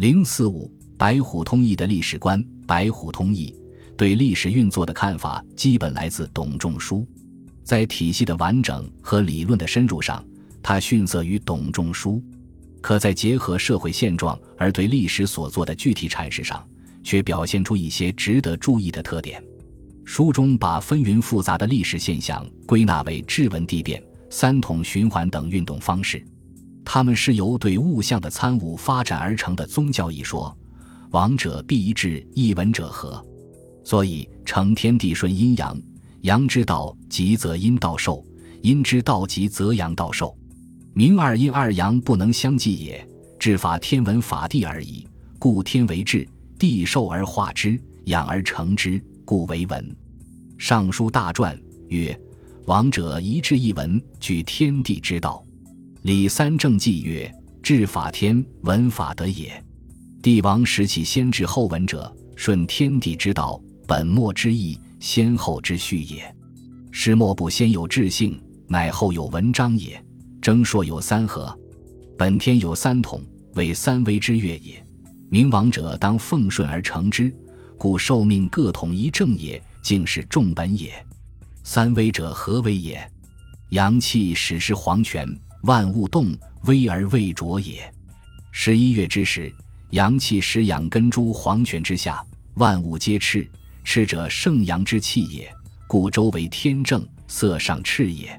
零四五白虎通义的历史观，白虎通义对历史运作的看法基本来自董仲舒，在体系的完整和理论的深入上，他逊色于董仲舒，可在结合社会现状而对历史所做的具体阐释上，却表现出一些值得注意的特点。书中把纷纭复杂的历史现象归纳为质文地变、三统循环等运动方式，他们是由对物象的参悟发展而成的宗教一说。王者必一致，一文者和，所以成天地顺阴阳，阳之道极则阴道寿，阴之道极则阳道寿。明二阴二阳不能相济也，治法天文法地而已。故天为治，地受而化之，养而成之，故为文。尚书大传曰：“王者一治一文，举天地之道。”李三正纪曰：“治法天文法德也。帝王时起先治后文者，顺天地之道，本末之意，先后之序也。师莫不先有志性，乃后有文章也。征朔有三合，本天有三统，为三威之月也。明王者当奉顺而成之，故受命各统一正也。”竟是重本也。三威者何为也？阳气始是黄泉，万物动，微而未着也。十一月之时，阳气始养根诸黄泉之下，万物皆赤。赤者盛阳之气也，故周为天正，色上赤也。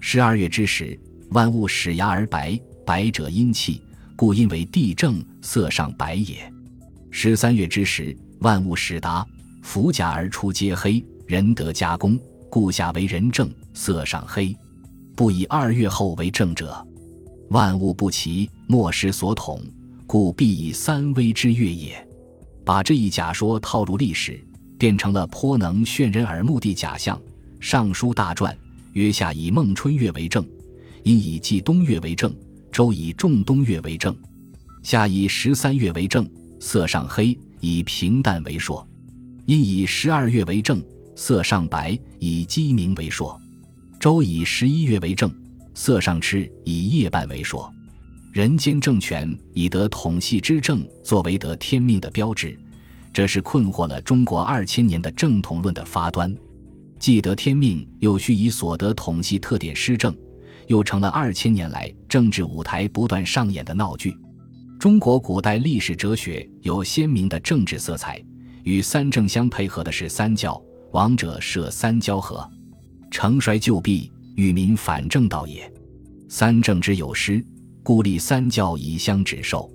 十二月之时，万物始芽而白，白者阴气，故阴为地正，色上白也。十三月之时，万物始达。伏甲而出皆黑，人得加工，故下为人正，色上黑。不以二月后为正者，万物不齐，莫失所统，故必以三威之月也。把这一假说套入历史，变成了颇能炫人耳目的假象。尚书大传曰：夏以孟春月为正，因以季冬月为正，周以仲冬月为正。夏以十三月为正，色上黑，以平淡为说。因以十二月为正，色上白；以鸡鸣为说。周以十一月为正，色上赤；以夜半为说。人间政权以得统系之政作为得天命的标志，这是困惑了中国二千年的正统论的发端。既得天命，又需以所得统系特点施政，又成了二千年来政治舞台不断上演的闹剧。中国古代历史哲学有鲜明的政治色彩。与三正相配合的是三教，王者设三交合，成衰救弊，与民反正道也。三正之有失，故立三教以相止受。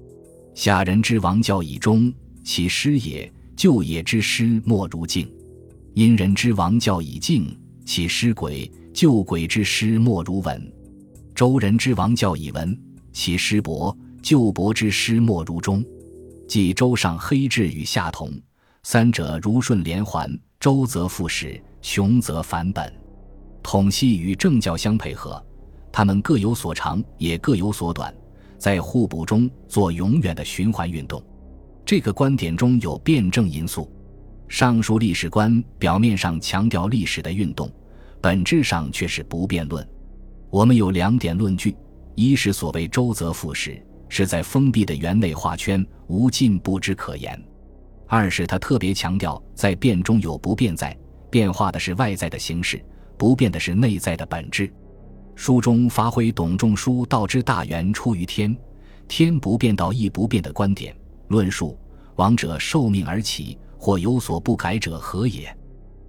下人之王教以忠，其师也；救也之师莫如敬。殷人之王教以敬，其师鬼；救鬼之师莫如文。周人之王教以文，其师伯；救伯之师莫如忠。即周上黑质与下同。三者如顺连环，周则复始，穷则返本。统系与政教相配合，他们各有所长，也各有所短，在互补中做永远的循环运动。这个观点中有辩证因素。上述历史观表面上强调历史的运动，本质上却是不辩论。我们有两点论据：一是所谓周则复始，是在封闭的园内画圈，无进步之可言。二是他特别强调，在变中有不变在，变化的是外在的形式，不变的是内在的本质。书中发挥董仲舒“道之大源出于天，天不变道亦不变”的观点，论述王者受命而起，或有所不改者何也？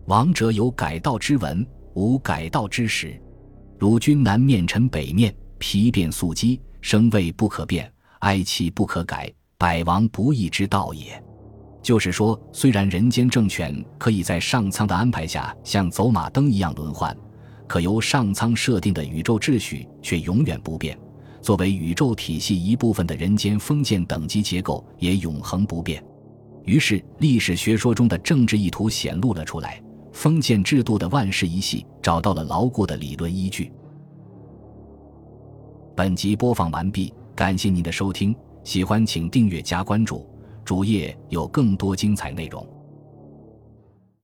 王者有改道之文，无改道之实。如君南面臣北面，皮变素肌，生位不可变，哀戚不可改，百王不义之道也。就是说，虽然人间政权可以在上苍的安排下像走马灯一样轮换，可由上苍设定的宇宙秩序却永远不变。作为宇宙体系一部分的人间封建等级结构也永恒不变。于是，历史学说中的政治意图显露了出来，封建制度的万世一系找到了牢固的理论依据。本集播放完毕，感谢您的收听，喜欢请订阅加关注。主页有更多精彩内容。